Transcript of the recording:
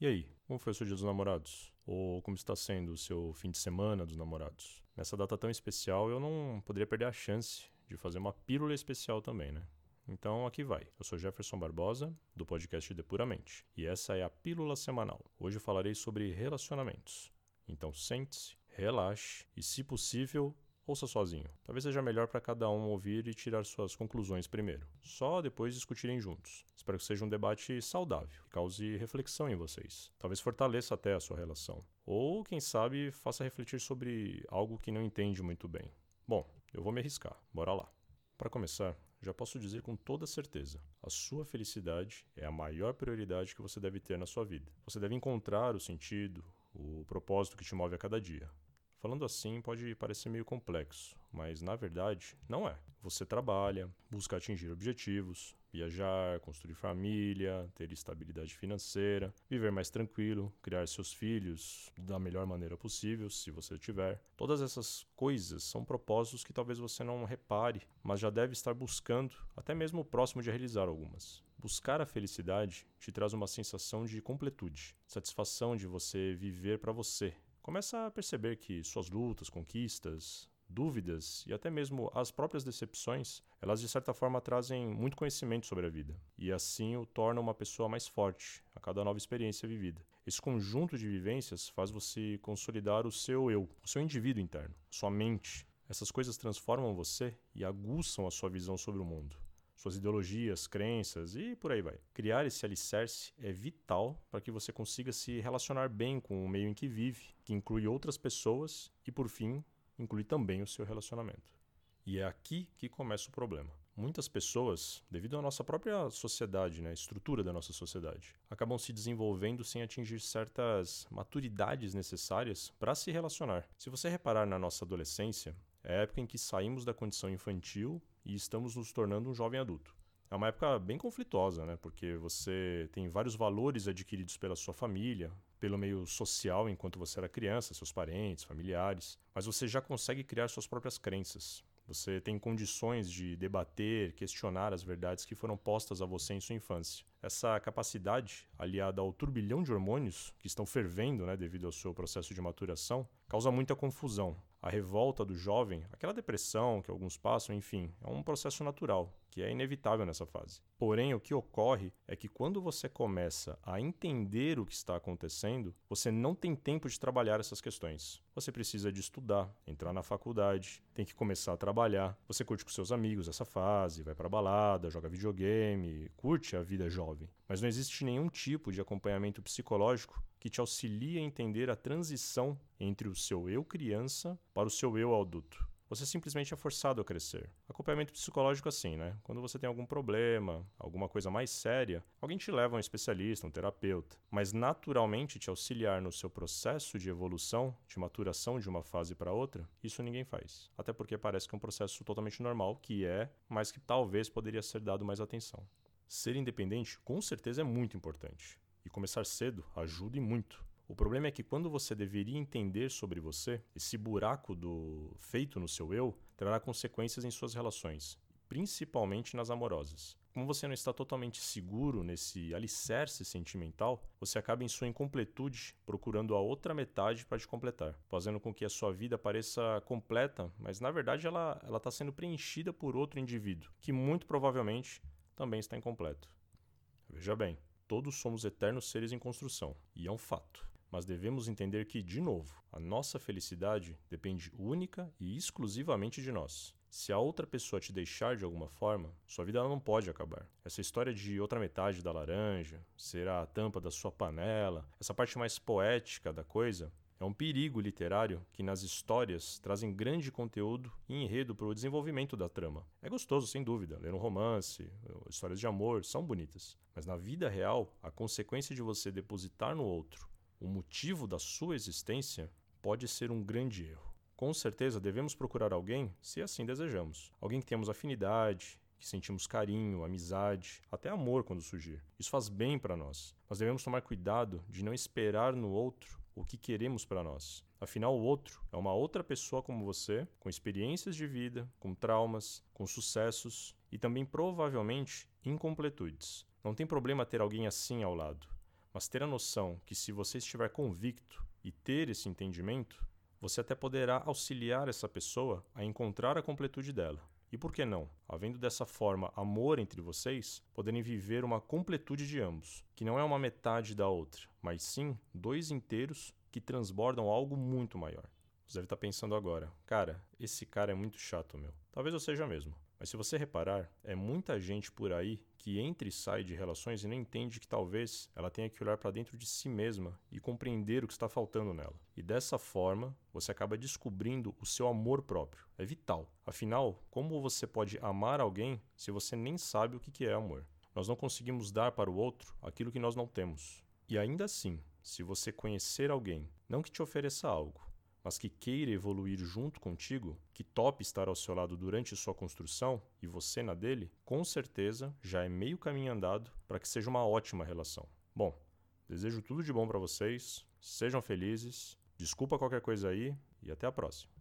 E aí, como foi o seu dia dos namorados? Ou como está sendo o seu fim de semana dos namorados? Nessa data tão especial, eu não poderia perder a chance de fazer uma pílula especial também, né? Então aqui vai. Eu sou Jefferson Barbosa, do podcast Depuramente, e essa é a pílula semanal. Hoje eu falarei sobre relacionamentos. Então sente-se, relaxe e, se possível, ouça sozinho. Talvez seja melhor para cada um ouvir e tirar suas conclusões primeiro. Só depois discutirem juntos. Espero que seja um debate saudável, que cause reflexão em vocês. Talvez fortaleça até a sua relação. Ou, quem sabe, faça refletir sobre algo que não entende muito bem. Bom, eu vou me arriscar. Bora lá. Para começar, já posso dizer com toda certeza: a sua felicidade é a maior prioridade que você deve ter na sua vida. Você deve encontrar o sentido, o propósito que te move a cada dia. Falando assim pode parecer meio complexo, mas na verdade não é. Você trabalha, busca atingir objetivos, viajar, construir família, ter estabilidade financeira, viver mais tranquilo, criar seus filhos da melhor maneira possível, se você tiver. Todas essas coisas são propósitos que talvez você não repare, mas já deve estar buscando, até mesmo próximo de realizar algumas. Buscar a felicidade te traz uma sensação de completude, satisfação de você viver para você, começa a perceber que suas lutas, conquistas, dúvidas e até mesmo as próprias decepções, elas de certa forma trazem muito conhecimento sobre a vida e assim o torna uma pessoa mais forte a cada nova experiência vivida. Esse conjunto de vivências faz você consolidar o seu eu, o seu indivíduo interno, sua mente. Essas coisas transformam você e aguçam a sua visão sobre o mundo suas ideologias, crenças e por aí vai. Criar esse alicerce é vital para que você consiga se relacionar bem com o meio em que vive, que inclui outras pessoas e, por fim, inclui também o seu relacionamento. E é aqui que começa o problema. Muitas pessoas, devido à nossa própria sociedade, né, estrutura da nossa sociedade, acabam se desenvolvendo sem atingir certas maturidades necessárias para se relacionar. Se você reparar na nossa adolescência, é a época em que saímos da condição infantil e estamos nos tornando um jovem adulto. É uma época bem conflituosa, né? Porque você tem vários valores adquiridos pela sua família, pelo meio social enquanto você era criança, seus parentes, familiares, mas você já consegue criar suas próprias crenças. Você tem condições de debater, questionar as verdades que foram postas a você em sua infância. Essa capacidade, aliada ao turbilhão de hormônios que estão fervendo né, devido ao seu processo de maturação, causa muita confusão a revolta do jovem, aquela depressão que alguns passam, enfim, é um processo natural, que é inevitável nessa fase. Porém, o que ocorre é que quando você começa a entender o que está acontecendo, você não tem tempo de trabalhar essas questões. Você precisa de estudar, entrar na faculdade, tem que começar a trabalhar. Você curte com seus amigos essa fase, vai para balada, joga videogame, curte a vida jovem. Mas não existe nenhum tipo de acompanhamento psicológico que te auxilia a entender a transição entre o seu eu criança para o seu eu adulto. Você simplesmente é forçado a crescer. Acompanhamento psicológico assim, né? Quando você tem algum problema, alguma coisa mais séria, alguém te leva a um especialista, um terapeuta. Mas naturalmente te auxiliar no seu processo de evolução, de maturação de uma fase para outra, isso ninguém faz. Até porque parece que é um processo totalmente normal, que é, mas que talvez poderia ser dado mais atenção. Ser independente com certeza é muito importante. E começar cedo ajuda e muito. O problema é que quando você deveria entender sobre você, esse buraco do feito no seu eu trará consequências em suas relações, principalmente nas amorosas. Como você não está totalmente seguro nesse alicerce sentimental, você acaba em sua incompletude procurando a outra metade para te completar, fazendo com que a sua vida pareça completa, mas na verdade ela está sendo preenchida por outro indivíduo, que muito provavelmente também está incompleto. Veja bem, Todos somos eternos seres em construção, e é um fato. Mas devemos entender que, de novo, a nossa felicidade depende única e exclusivamente de nós. Se a outra pessoa te deixar de alguma forma, sua vida não pode acabar. Essa história de outra metade da laranja, será a tampa da sua panela, essa parte mais poética da coisa, é um perigo literário que nas histórias trazem grande conteúdo e enredo para o desenvolvimento da trama. É gostoso, sem dúvida, ler um romance, histórias de amor são bonitas, mas na vida real, a consequência de você depositar no outro o motivo da sua existência pode ser um grande erro. Com certeza devemos procurar alguém se assim desejamos. Alguém que temos afinidade, que sentimos carinho, amizade, até amor quando surgir. Isso faz bem para nós, mas devemos tomar cuidado de não esperar no outro o que queremos para nós. Afinal, o outro é uma outra pessoa como você, com experiências de vida, com traumas, com sucessos e também provavelmente incompletudes. Não tem problema ter alguém assim ao lado, mas ter a noção que se você estiver convicto e ter esse entendimento, você até poderá auxiliar essa pessoa a encontrar a completude dela. E por que não? Havendo dessa forma amor entre vocês, poderem viver uma completude de ambos, que não é uma metade da outra, mas sim dois inteiros que transbordam algo muito maior. Você deve estar pensando agora, cara, esse cara é muito chato, meu. Talvez eu seja mesmo. Mas se você reparar, é muita gente por aí que entra e sai de relações e não entende que talvez ela tenha que olhar para dentro de si mesma e compreender o que está faltando nela. E dessa forma, você acaba descobrindo o seu amor próprio. É vital. Afinal, como você pode amar alguém se você nem sabe o que é amor? Nós não conseguimos dar para o outro aquilo que nós não temos. E ainda assim, se você conhecer alguém, não que te ofereça algo, mas que queira evoluir junto contigo, que tope estar ao seu lado durante sua construção e você na dele, com certeza já é meio caminho andado para que seja uma ótima relação. Bom, desejo tudo de bom para vocês, sejam felizes, desculpa qualquer coisa aí e até a próxima.